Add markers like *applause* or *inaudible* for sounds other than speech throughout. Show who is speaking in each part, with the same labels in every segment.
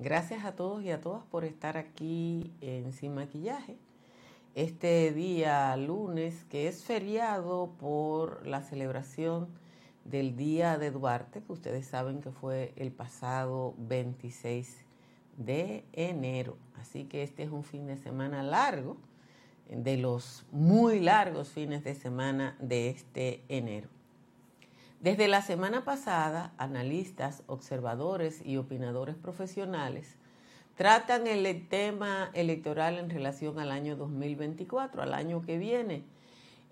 Speaker 1: Gracias a todos y a todas por estar aquí en Sin Maquillaje. Este día lunes, que es feriado por la celebración del Día de Duarte, que ustedes saben que fue el pasado 26 de enero. Así que este es un fin de semana largo, de los muy largos fines de semana de este enero. Desde la semana pasada, analistas, observadores y opinadores profesionales tratan el tema electoral en relación al año 2024, al año que viene.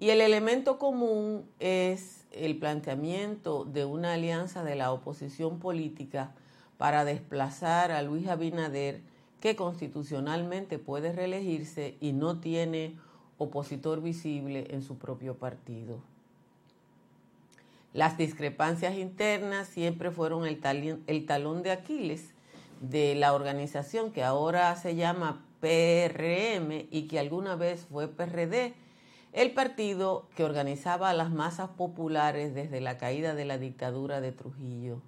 Speaker 1: Y el elemento común es el planteamiento de una alianza de la oposición política para desplazar a Luis Abinader, que constitucionalmente puede reelegirse y no tiene opositor visible en su propio partido. Las discrepancias internas siempre fueron el, talón de Aquiles de la organización que ahora se llama PRM y que alguna vez fue PRD, el partido que organizaba a las masas populares desde la caída de la dictadura de Trujillo.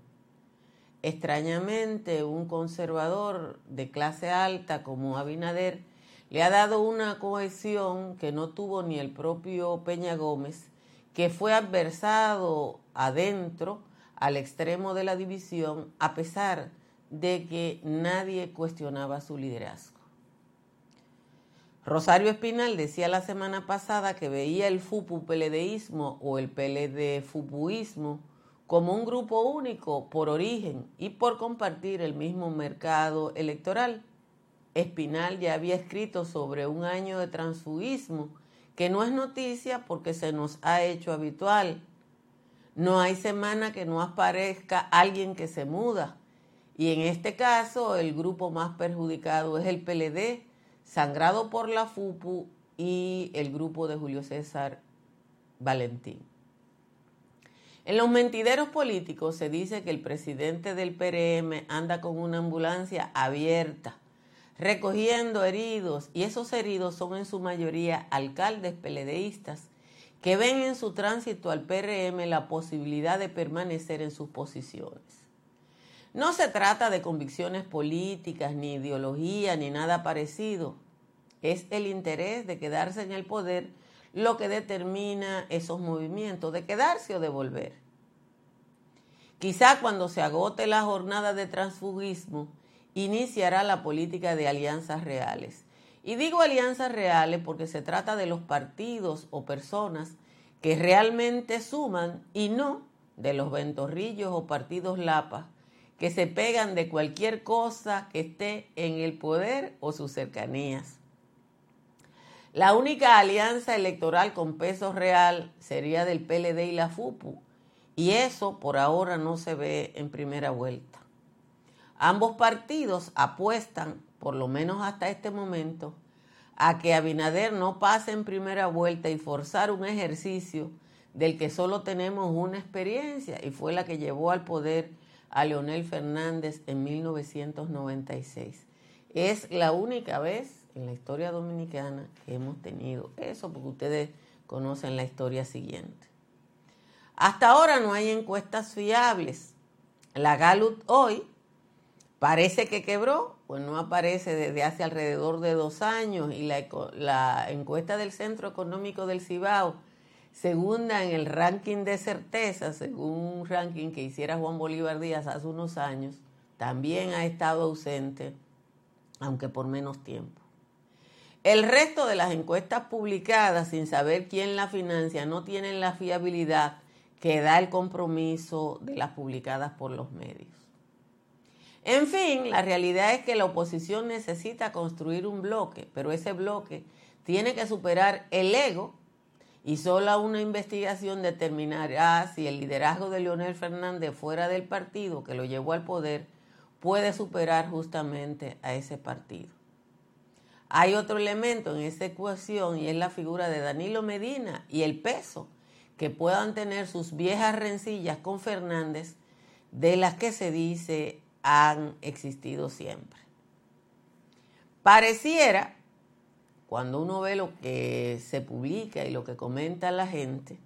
Speaker 1: Extrañamente, un conservador de clase alta como Abinader le ha dado una cohesión que no tuvo ni el propio Peña Gómez que fue adversado adentro al extremo de la división a pesar de que nadie cuestionaba su liderazgo. Rosario Espinal decía la semana pasada que veía el FUPU-PLDismo o el PLD-FUPUismo como un grupo único por origen y por compartir el mismo mercado electoral. Espinal ya había escrito sobre un año de transfugismo que no es noticia porque se nos ha hecho habitual. No hay semana que no aparezca alguien que se muda. Y en este caso el grupo más perjudicado es el PLD, sangrado por la FUPU y el grupo de Julio César Valentín. En los mentideros políticos se dice que el presidente del PRM anda con una ambulancia abierta recogiendo heridos, y esos heridos son en su mayoría alcaldes peledeístas que ven en su tránsito al PRM la posibilidad de permanecer en sus posiciones. No se trata de convicciones políticas, ni ideología, ni nada parecido. Es el interés de quedarse en el poder lo que determina esos movimientos, de quedarse o de volver. Quizá cuando se agote la jornada de transfugismo, iniciará la política de alianzas reales. Y digo alianzas reales porque se trata de los partidos o personas que realmente suman y no de los ventorrillos o partidos lapas que se pegan de cualquier cosa que esté en el poder o sus cercanías. La única alianza electoral con peso real sería del PLD y la FUPU, y eso por ahora no se ve en primera vuelta. Ambos partidos apuestan, por lo menos hasta este momento, a que Abinader no pase en primera vuelta y forzar un ejercicio del que solo tenemos una experiencia y fue la que llevó al poder a Leonel Fernández en 1996. Es la única vez en la historia dominicana que hemos tenido eso, porque ustedes conocen la historia siguiente. Hasta ahora no hay encuestas fiables. La Gallup hoy Parece que quebró, pues no aparece desde hace alrededor de dos años y la, encuesta del Centro Económico del Cibao, segunda en el ranking de certeza, según un ranking que hiciera Juan Bolívar Díaz hace unos años, también ha estado ausente, aunque por menos tiempo. El resto de las encuestas publicadas sin saber quién la financia no tienen la fiabilidad que da el compromiso de las publicadas por los medios. En fin, la realidad es que la oposición necesita construir un bloque, pero ese bloque tiene que superar el ego y solo una investigación determinará si el liderazgo de Leonel Fernández fuera del partido que lo llevó al poder puede superar justamente a ese partido. Hay otro elemento en esa ecuación y es la figura de Danilo Medina y el peso que puedan tener sus viejas rencillas con Fernández, de las que se dice han existido siempre. Pareciera, cuando uno ve lo que se publica y lo que comenta la gente,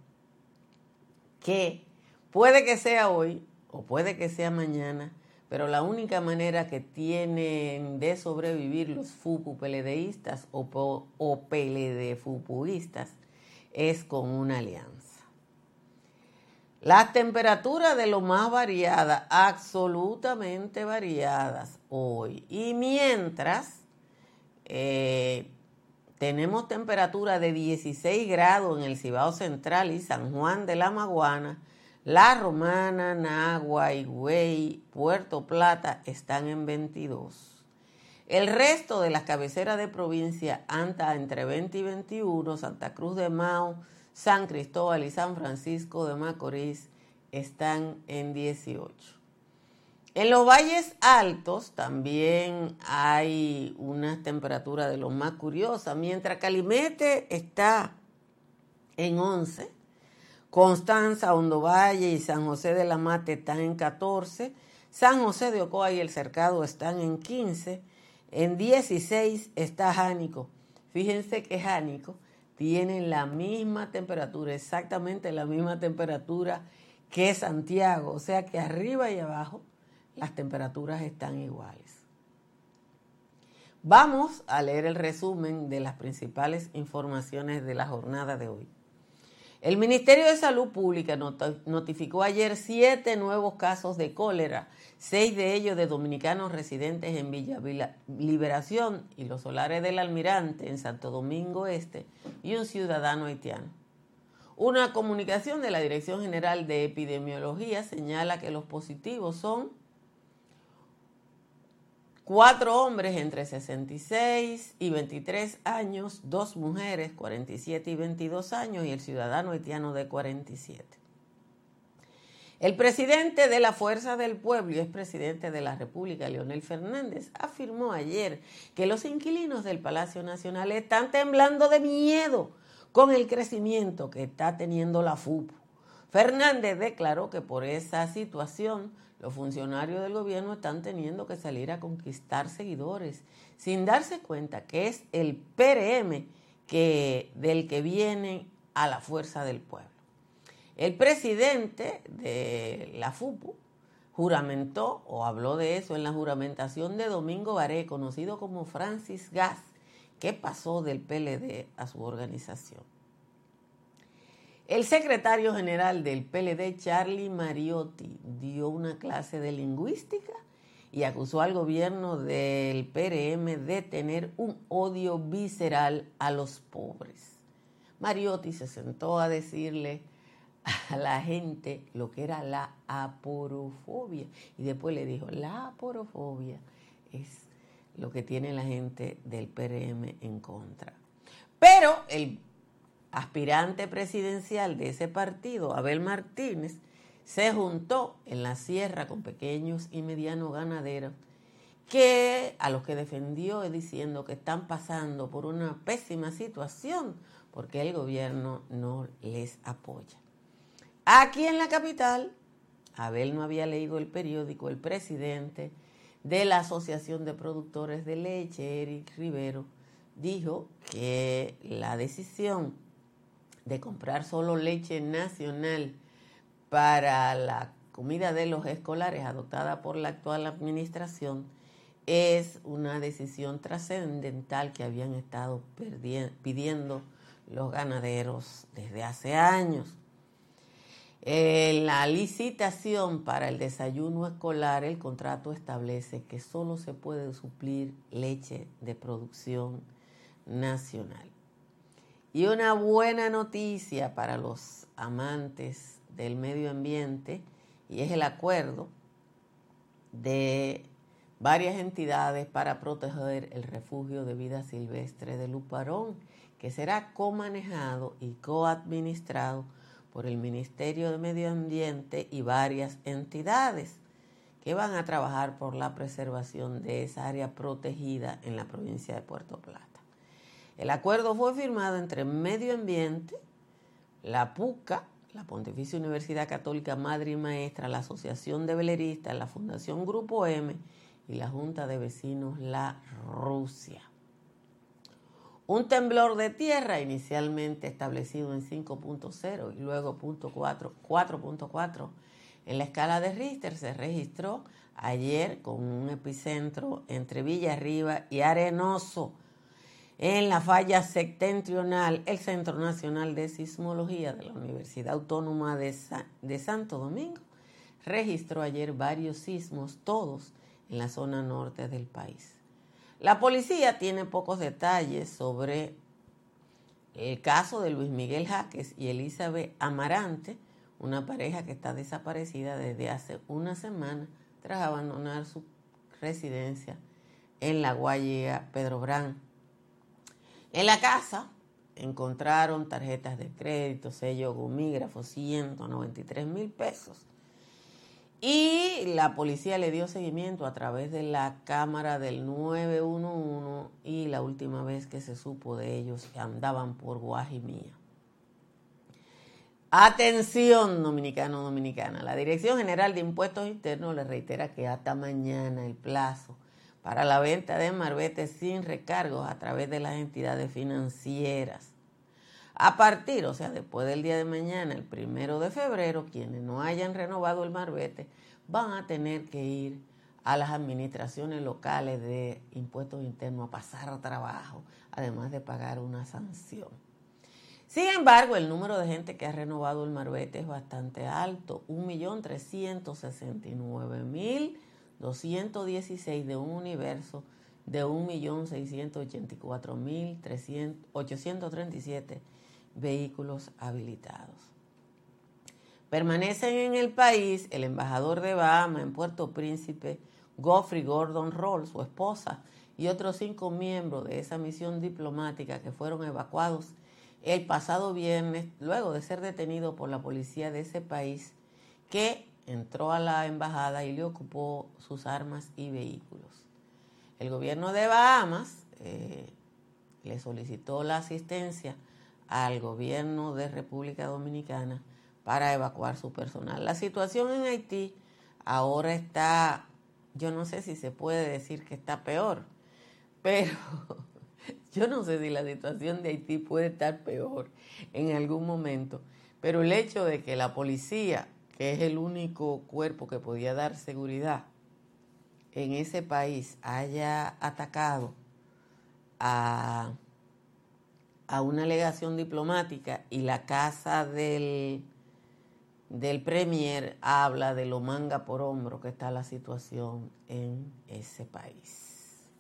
Speaker 1: que puede que sea hoy o puede que sea mañana, pero la única manera que tienen de sobrevivir los FUPU-PLDistas o, o PLD-FUPUistas es con una alianza. Las temperaturas de lo más variadas, absolutamente variadas hoy. Y mientras eh, tenemos temperatura de 16 grados en el Cibao Central y San Juan de la Maguana, La Romana, Nagua, Higüey, Puerto Plata están en 22. El resto de las cabeceras de provincia anda entre 20 y 21, Santa Cruz de Mao, San Cristóbal y San Francisco de Macorís están en 18. En los valles altos también hay unas temperaturas de lo más curiosas. Mientras Calimete está en 11, Constanza, Hondo Valle y San José de la Mate están en 14, San José de Ocoa y El Cercado están en 15, en 16 está Jánico. Fíjense que Jánico tienen la misma temperatura, exactamente la misma temperatura que Santiago, o sea que arriba y abajo las temperaturas están iguales. Vamos a leer el resumen de las principales informaciones de la jornada de hoy. El Ministerio de Salud Pública notificó ayer siete nuevos casos de cólera, seis de ellos de dominicanos residentes en Villa Liberación y los solares del Almirante en Santo Domingo Este y un ciudadano haitiano. Una comunicación de la Dirección General de Epidemiología señala que los positivos son Cuatro hombres entre 66 y 23 años, dos mujeres 47 y 22 años y el ciudadano haitiano de 47. El presidente de la Fuerza del Pueblo y presidente de la República, Leonel Fernández, afirmó ayer que los inquilinos del Palacio Nacional están temblando de miedo con el crecimiento que está teniendo la FUP. Fernández declaró que por esa situación los funcionarios del gobierno están teniendo que salir a conquistar seguidores sin darse cuenta que es el PRM que, del que viene a la fuerza del pueblo. El presidente de la FUPU juramentó o habló de eso en la juramentación de Domingo Baré, conocido como Francis Gas, que pasó del PLD a su organización. El secretario general del PLD, Charlie Mariotti, dio una clase de lingüística y acusó al gobierno del PRM de tener un odio visceral a los pobres. Mariotti se sentó a decirle a la gente lo que era la aporofobia y después le dijo, la aporofobia es lo que tiene la gente del PRM en contra. Pero el aspirante presidencial de ese partido, Abel Martínez, se juntó en la sierra con pequeños y medianos ganaderos que a los que defendió diciendo que están pasando por una pésima situación porque el gobierno no les apoya. Aquí en la capital, Abel no había leído el periódico, el presidente de la Asociación de Productores de Leche, Eric Rivero, dijo que la decisión de comprar solo leche nacional para la comida de los escolares adoptada por la actual administración es una decisión trascendental que habían estado pidiendo los ganaderos desde hace años. En la licitación para el desayuno escolar, el contrato establece que solo se puede suplir leche de producción nacional. Y una buena noticia para los amantes del medio ambiente y es el acuerdo de varias entidades para proteger el refugio de vida silvestre de Luparón, que será comanejado y coadministrado por el Ministerio de Medio Ambiente y varias entidades que van a trabajar por la preservación de esa área protegida en la provincia de Puerto Plata. El acuerdo fue firmado entre Medio Ambiente, la PUCA, la Pontificia Universidad Católica Madre y Maestra, la Asociación de Veleristas, la Fundación Grupo M y la Junta de Vecinos La Rusia. Un temblor de tierra inicialmente establecido en 5.0 y luego 4.4 en la escala de Richter se registró ayer con un epicentro entre Villa Arriba y Arenoso en la falla septentrional, el Centro Nacional de Sismología de la Universidad Autónoma de, de, Santo Domingo registró ayer varios sismos, todos en la zona norte del país. La policía tiene pocos detalles sobre el caso de Luis Miguel Jaques y Elizabeth Amarante, una pareja que está desaparecida desde hace una semana tras abandonar su residencia en la Guaya Pedro Brán en la casa encontraron tarjetas de crédito, sello gomígrafo, 193 mil pesos. Y la policía le dio seguimiento a través de la cámara del 911 y la última vez que se supo de ellos andaban por Guajimía. Atención, dominicano, dominicana. La Dirección General de Impuestos Internos le reitera que hasta mañana el plazo para la venta de marbetes sin recargos a través de las entidades financieras. A partir, o sea, después del día de mañana, el primero de febrero, quienes no hayan renovado el marbete van a tener que ir a las administraciones locales de impuestos internos a pasar trabajo, además de pagar una sanción. Sin embargo, el número de gente que ha renovado el marbete es bastante alto, 1.369.000 216 de un universo de 1.684.837 vehículos habilitados. Permanecen en el país el embajador de Bahamas en Puerto Príncipe, Geoffrey Gordon Roll, su esposa, y otros cinco miembros de esa misión diplomática que fueron evacuados el pasado viernes luego de ser detenidos por la policía de ese país que entró a la embajada y le ocupó sus armas y vehículos. El gobierno de Bahamas eh, le solicitó la asistencia al gobierno de República Dominicana para evacuar su personal. La situación en Haití ahora está, yo no sé si se puede decir que está peor, *laughs* pero yo no sé si la situación de Haití puede estar peor en algún momento, pero el hecho de que la policía que es el único cuerpo que podía dar seguridad en ese país, haya atacado a, una alegación diplomática y la casa del, del Premier habla de lo manga por hombro que está la situación en ese país.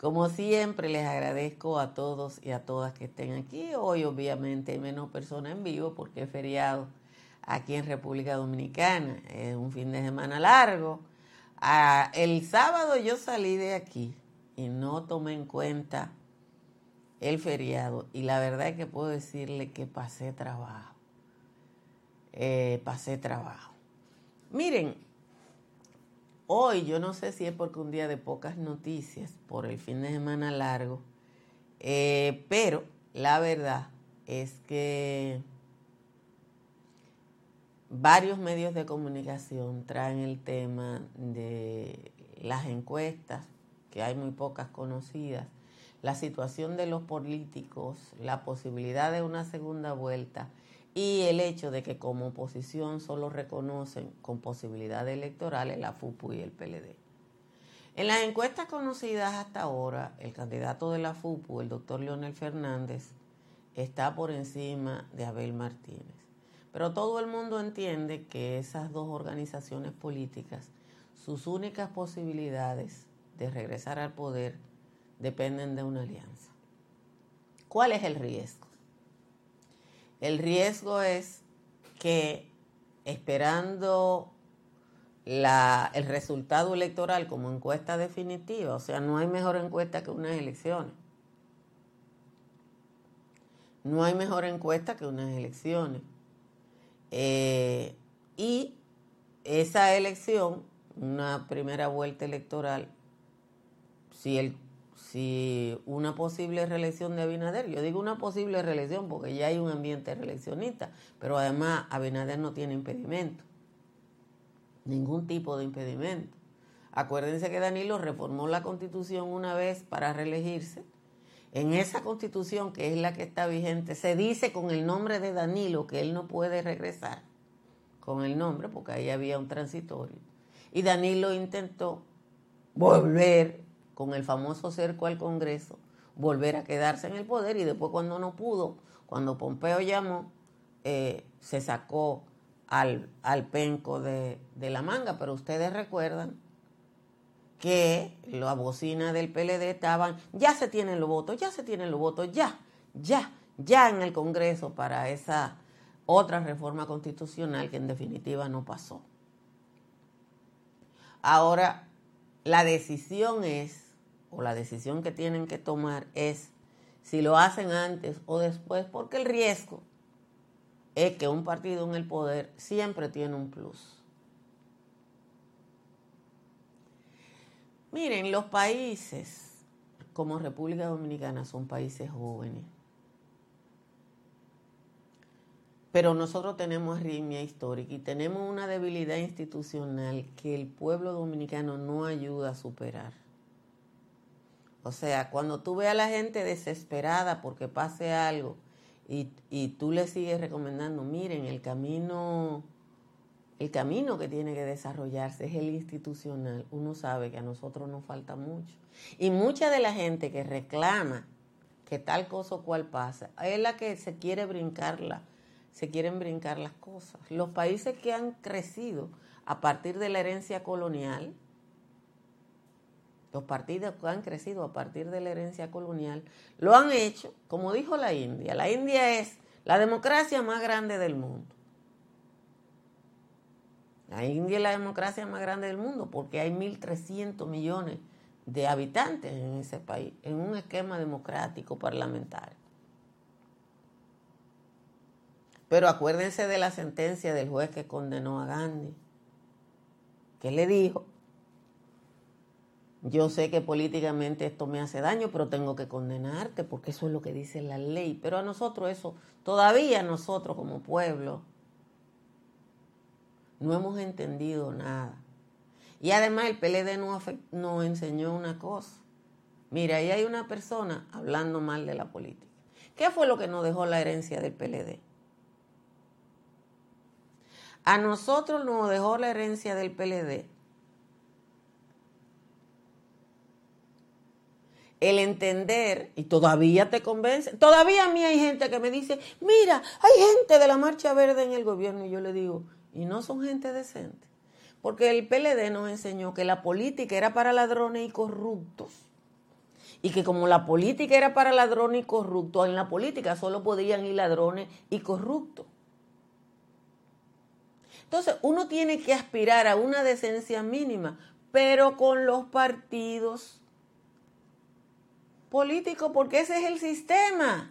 Speaker 1: Como siempre, les agradezco a todos y a todas que estén aquí. Hoy, obviamente, hay menos personas en vivo porque es feriado aquí en República Dominicana. Es un fin de semana largo. El sábado yo salí de aquí y no tomé en cuenta el feriado y la verdad es que puedo decirle que pasé trabajo. Eh, pasé trabajo. Miren, hoy yo no sé si es porque un día de pocas noticias por el fin de semana largo, eh, pero la verdad es que varios medios de comunicación traen el tema de las encuestas, que hay muy pocas conocidas, la situación de los políticos, la posibilidad de una segunda vuelta y el hecho de que como oposición solo reconocen con posibilidades electorales la FUPU y el PLD. En las encuestas conocidas hasta ahora, el candidato de la FUPU, el doctor Leonel Fernández, está por encima de Abel Martínez. Pero todo el mundo entiende que esas dos organizaciones políticas, sus únicas posibilidades de regresar al poder dependen de una alianza. ¿Cuál es el riesgo? El riesgo es que esperando el resultado electoral como encuesta definitiva, o sea, no hay mejor encuesta que unas elecciones. No hay mejor encuesta que unas elecciones. Eh, y esa elección, una primera vuelta electoral, si, el, si una posible reelección de Abinader, yo digo una posible reelección porque ya hay un ambiente reeleccionista, pero además Abinader no tiene impedimento, ningún tipo de impedimento. Acuérdense que Danilo reformó la constitución una vez para reelegirse en esa constitución, que es la que está vigente, se dice con el nombre de Danilo que él no puede regresar, con el nombre, porque ahí había un transitorio. Y Danilo intentó volver con el famoso cerco al Congreso, volver a quedarse en el poder y después cuando no pudo, cuando Pompeo llamó, eh, se sacó al, al penco de, de, la manga. Pero ustedes recuerdan que la bocina del PLD estaban, ya se tienen los votos, ya se tienen los votos, ya, ya, ya en el Congreso para esa otra reforma constitucional que en definitiva no pasó. Ahora, la decisión es, o la decisión que tienen que tomar es si lo hacen antes o después, porque el riesgo es que un partido en el poder siempre tiene un plus. Miren, los países como República Dominicana son países jóvenes. Pero nosotros tenemos ritmia histórica y tenemos una debilidad institucional que el pueblo dominicano no ayuda a superar. O sea, cuando tú ves a la gente desesperada porque pase algo y, y tú le sigues recomendando, miren, el camino, el camino que tiene que desarrollarse es el institucional, uno sabe que a nosotros nos falta mucho. Y mucha de la gente que reclama que tal cosa o cual pasa, es la que se quiere brincarla se quieren brincar las cosas. Los países que han crecido a partir de la herencia colonial, los partidos que han crecido a partir de la herencia colonial, lo han hecho, como dijo la India. La India es la democracia más grande del mundo. La India es la democracia más grande del mundo porque hay 1.300 millones de habitantes en ese país, en un esquema democrático parlamentario. Pero acuérdense de la sentencia del juez que condenó a Gandhi. ¿Qué le dijo? Yo sé que políticamente esto me hace daño, pero tengo que condenarte porque eso es lo que dice la ley. Pero a nosotros eso, todavía nosotros como pueblo, no hemos entendido nada. Y además el PLD nos, nos enseñó una cosa. Mira, ahí hay una persona hablando mal de la política. ¿Qué fue lo que nos dejó la herencia del PLD? A nosotros nos dejó la herencia del PLD. El entender, y todavía te convence, todavía a mí hay gente que me dice, mira, hay gente de la Marcha Verde en el gobierno, y yo le digo, y no son gente decente. Porque el PLD nos enseñó que la política era para ladrones y corruptos. Y que como la política era para ladrones y corruptos, en la política solo podían ir ladrones y corruptos. Entonces, uno tiene que aspirar a una decencia mínima, pero con los partidos políticos, porque ese es el sistema.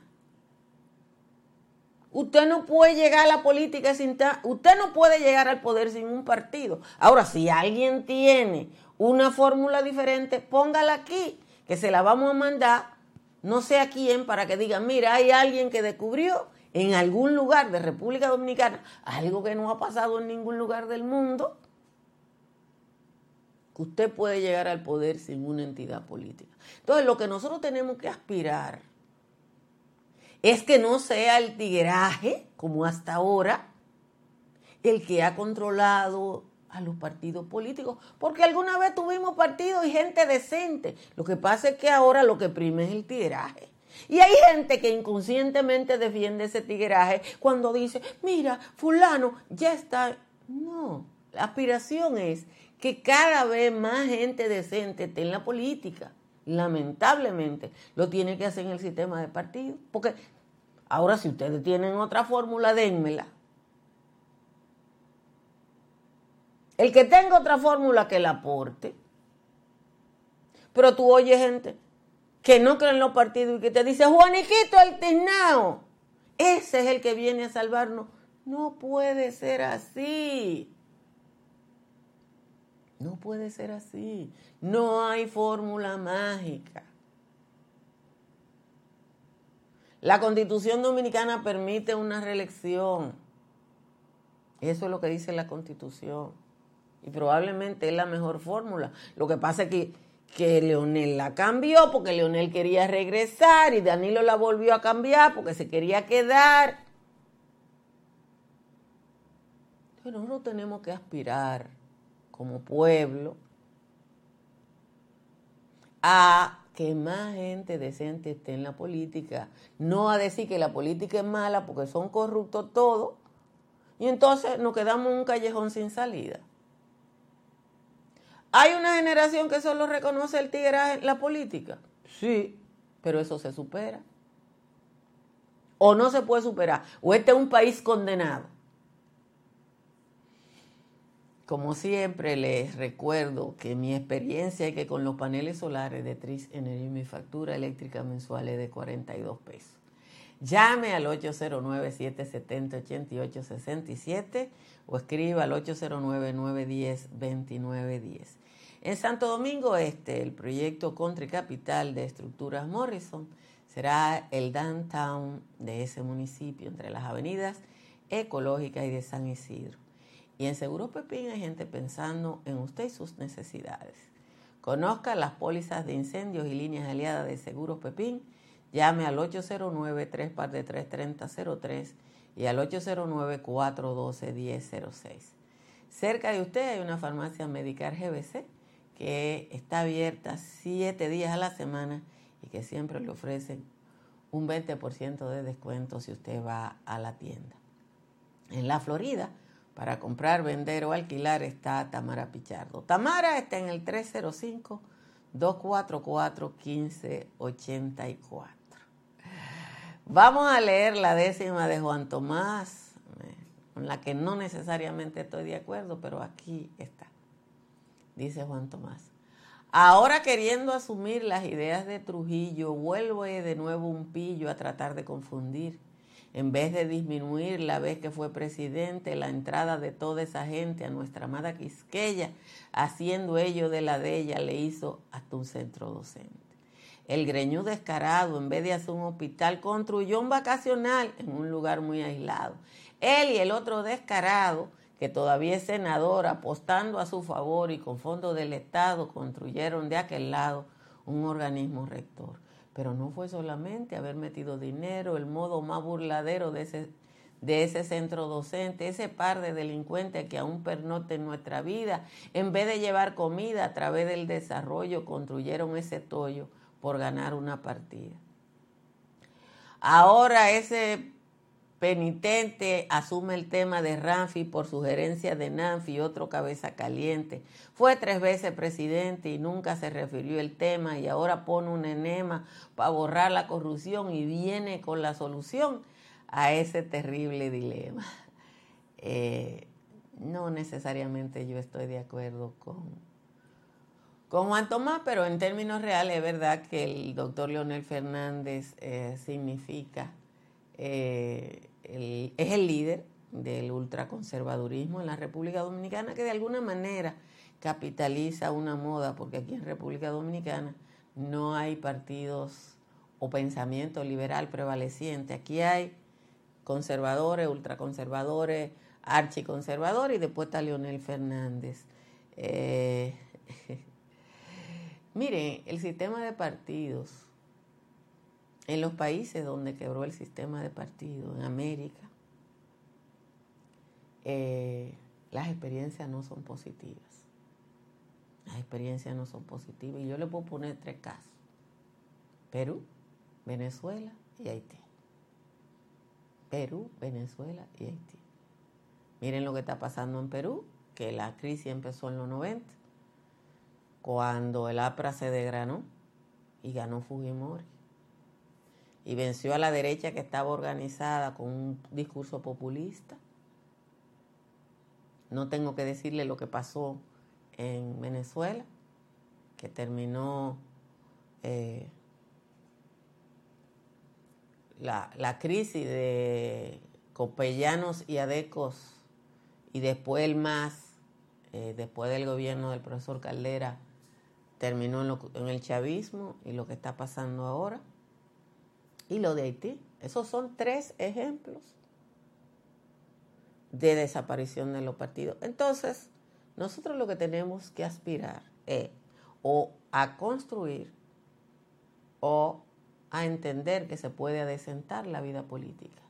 Speaker 1: Usted no puede llegar a la política sin... Usted no puede llegar al poder sin un partido. Ahora, si alguien tiene una fórmula diferente, póngala aquí, que se la vamos a mandar, no sé a quién, para que diga, mira, hay alguien que descubrió en algún lugar de República Dominicana, algo que no ha pasado en ningún lugar del mundo, que usted puede llegar al poder sin una entidad política. Entonces, lo que nosotros tenemos que aspirar es que no sea el tigueraje, como hasta ahora, el que ha controlado a los partidos políticos, porque alguna vez tuvimos partidos y gente decente. Lo que pasa es que ahora lo que prime es el tigueraje. Y hay gente que inconscientemente defiende ese tigueraje cuando dice, mira, fulano ya está. No, la aspiración es que cada vez más gente decente esté en la política. Lamentablemente, lo tiene que hacer en el sistema de partido. Porque ahora si ustedes tienen otra fórmula, dénmela. El que tenga otra fórmula que la aporte. Pero tú oyes gente, que no creen los partidos y que te dice, Juaniquito el Tiznao, ese es el que viene a salvarnos. No puede ser así. No puede ser así. No hay fórmula mágica. La constitución dominicana permite una reelección. Eso es lo que dice la constitución. Y probablemente es la mejor fórmula. Lo que pasa es que que Leonel la cambió porque Leonel quería regresar y Danilo la volvió a cambiar porque se quería quedar. Pero nosotros tenemos que aspirar como pueblo a que más gente decente esté en la política, no a decir que la política es mala porque son corruptos todos, y entonces nos quedamos en un callejón sin salida. ¿Hay una generación que solo reconoce el tigre en la política? Sí, pero eso se supera. O no se puede superar. O este es un país condenado. Como siempre, les recuerdo que mi experiencia es que con los paneles solares de Tris Energy mi factura eléctrica mensual es de 42 pesos. Llame al 809-770-8867 o escriba al 809-910-2910. En Santo Domingo Este, el proyecto Country Capital de Estructuras Morrison será el downtown de ese municipio, entre las avenidas ecológicas y de San Isidro. Y en Seguro Pepín hay gente pensando en usted y sus necesidades. Conozca las pólizas de incendios y líneas aliadas de Seguros Pepín. Llame al 809-343-3003 y al 809-412-1006. Cerca de usted hay una farmacia Medicar GBC que está abierta siete días a la semana y que siempre le ofrecen un 20% de descuento si usted va a la tienda. En la Florida para comprar, vender o alquilar está Tamara Pichardo. Tamara está en el 305-244-1584. Vamos a leer la décima de Juan Tomás, eh, con la que no necesariamente estoy de acuerdo, pero aquí está. Dice Juan Tomás. Ahora queriendo asumir las ideas de Trujillo, vuelvo de nuevo un pillo a tratar de confundir en vez de disminuir la vez que fue presidente la entrada de toda esa gente a nuestra amada Quisqueya, haciendo ello de la de ella, le hizo hasta un centro docente. El greñú descarado, en vez de hacer un hospital, construyó un vacacional en un lugar muy aislado. Él y el otro descarado, que todavía es senador, apostando a su favor y con fondos del Estado, construyeron de aquel lado un organismo rector. Pero no fue solamente haber metido dinero, el modo más burladero de ese, de ese centro docente, ese par de delincuentes que aún pernoten nuestra vida, en vez de llevar comida a través del desarrollo, construyeron ese tollo por ganar una partida. Ahora ese penitente asume el tema de Ramfi por sugerencia de Nanfi, otro cabeza caliente. Fue tres veces presidente y nunca se refirió el tema y ahora pone un enema para borrar la corrupción y viene con la solución a ese terrible dilema. *laughs* Eh, no necesariamente yo estoy de acuerdo con, con Juan Tomás, pero en términos reales es verdad que el doctor Leonel Fernández eh, significa... Eh, es el líder del ultraconservadurismo en la República Dominicana, que de alguna manera capitaliza una moda, porque aquí en República Dominicana no hay partidos o pensamiento liberal prevaleciente. Aquí hay conservadores, ultraconservadores, archiconservadores y después está Leonel Fernández. Eh, *laughs* miren, el sistema de partidos en los países donde quebró el sistema de partido, en América, eh, las experiencias no son positivas. Las experiencias no son positivas. Y yo le puedo poner tres casos. Perú, Venezuela y Haití. Perú, Venezuela y Haití. Miren lo que está pasando en Perú, que la crisis empezó en los 90, cuando el APRA se degranó y ganó Fujimori y venció a la derecha que estaba organizada con un discurso populista. No tengo que decirle lo que pasó en Venezuela, que terminó eh, la, crisis de copellanos y adecos y después el MAS, eh, después del gobierno del profesor Caldera, terminó en el chavismo y lo que está pasando ahora y lo de Haití. Esos son tres ejemplos de desaparición de los partidos. Entonces, nosotros lo que tenemos que aspirar es o a construir o a entender que se puede adecentar la vida política.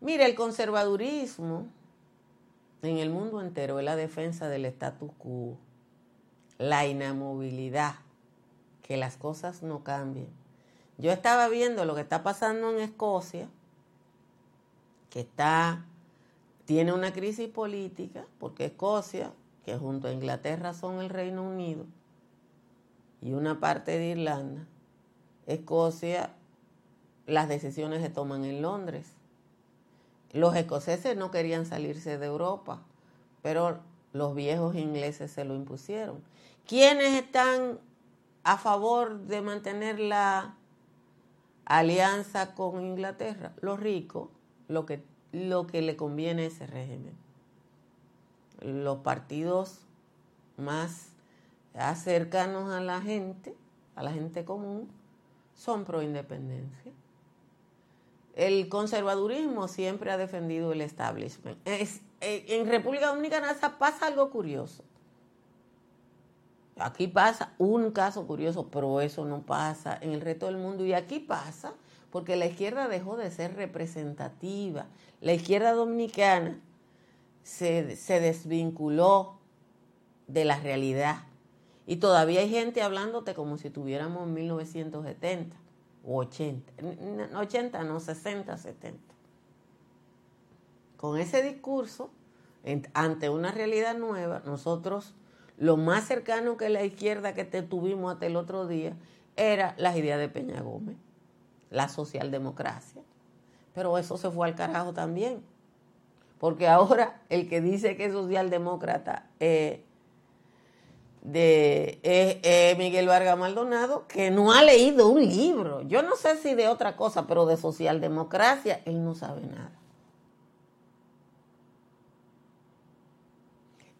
Speaker 1: Mire, el conservadurismo en el mundo entero es la defensa del status quo, la inamovilidad, que las cosas no cambien. Yo estaba viendo lo que está pasando en Escocia, que está, tiene una crisis política, porque Escocia, que junto a Inglaterra son el Reino Unido, y una parte de Irlanda, Escocia, las decisiones se toman en Londres. Los escoceses no querían salirse de Europa, pero los viejos ingleses se lo impusieron. ¿Quiénes están a favor de mantener la alianza con Inglaterra? Los ricos, lo que, lo que le conviene a ese régimen. Los partidos más cercanos a la gente, a la gente común, son pro independencia. El conservadurismo siempre ha defendido el establishment. Es, eh, en República Dominicana pasa algo curioso. Aquí pasa un caso curioso, pero eso no pasa en el resto del mundo. Y aquí pasa porque la izquierda dejó de ser representativa. La izquierda dominicana se, se desvinculó de la realidad. Y todavía hay gente hablándote como si tuviéramos en 1970 o 80. 80, no, 60, 70. Con ese discurso, ante una realidad nueva, nosotros lo más cercano que la izquierda que te tuvimos hasta el otro día era las ideas de Peña Gómez, la socialdemocracia. Pero eso se fue al carajo también. Porque ahora el que dice que es socialdemócrata eh, de eh, Miguel Vargas Maldonado, que no ha leído un libro. Yo no sé si de otra cosa, pero de socialdemocracia él no sabe nada.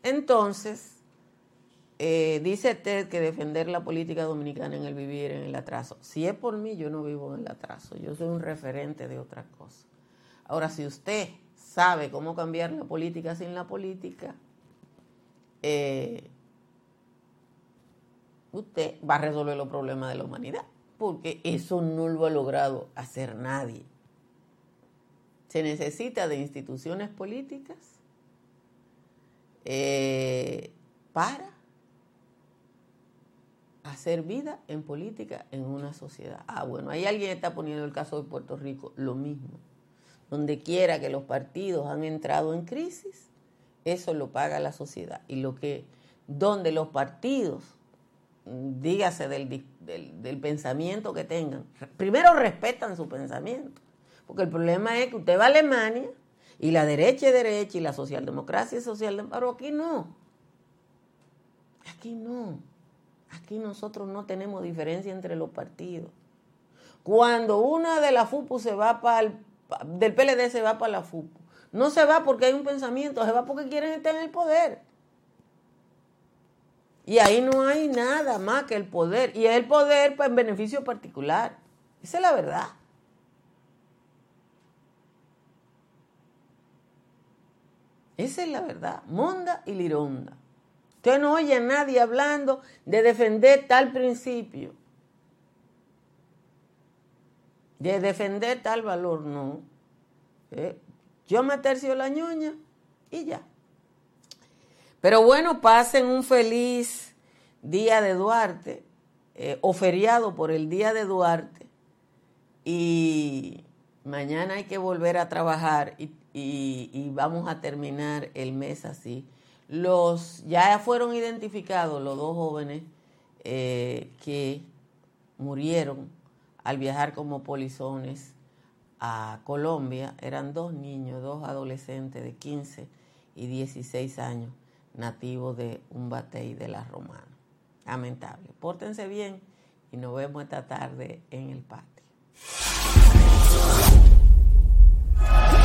Speaker 1: Entonces, eh, dice Ted que defender la política dominicana en el vivir en el atraso. Si es por mí, yo no vivo en el atraso. Yo soy un referente de otra cosa. Ahora, si usted sabe cómo cambiar la política sin la política, eh, usted va a resolver los problemas de la humanidad, porque eso no lo ha logrado hacer nadie. Se necesita de instituciones políticas eh, para hacer vida en política en una sociedad. Ah, bueno, ahí alguien está poniendo el caso de Puerto Rico, lo mismo. Donde quiera que los partidos han entrado en crisis, eso lo paga la sociedad. Y lo que, donde los partidos, dígase del, del pensamiento que tengan, primero respetan su pensamiento. Porque el problema es que usted va a Alemania y la derecha es derecha y la socialdemocracia es socialdemocracia, pero aquí no. Aquí no. Aquí nosotros no tenemos diferencia entre los partidos. Cuando una de la FUPU se va para el, del PLD se va para la FUPU, no se va porque hay un pensamiento, se va porque quieren estar en el poder. Y ahí no hay nada más que el poder. Y el poder pues, en beneficio particular. Esa es la verdad. Esa es la verdad. Monda y Lironda. Usted no oye a nadie hablando de defender tal principio, de defender tal valor, no. Eh, yo me tercio la ñoña y ya. Pero bueno, pasen un feliz día de Duarte, eh, o feriado por el día de Duarte, y mañana hay que volver a trabajar y vamos a terminar el mes así los, ya fueron identificados los dos jóvenes eh, que murieron al viajar como polizones a Colombia. Eran dos niños, dos adolescentes de 15 y 16 años, nativos de un batey de la Romana. Lamentable. Pórtense bien y nos vemos esta tarde en el patio.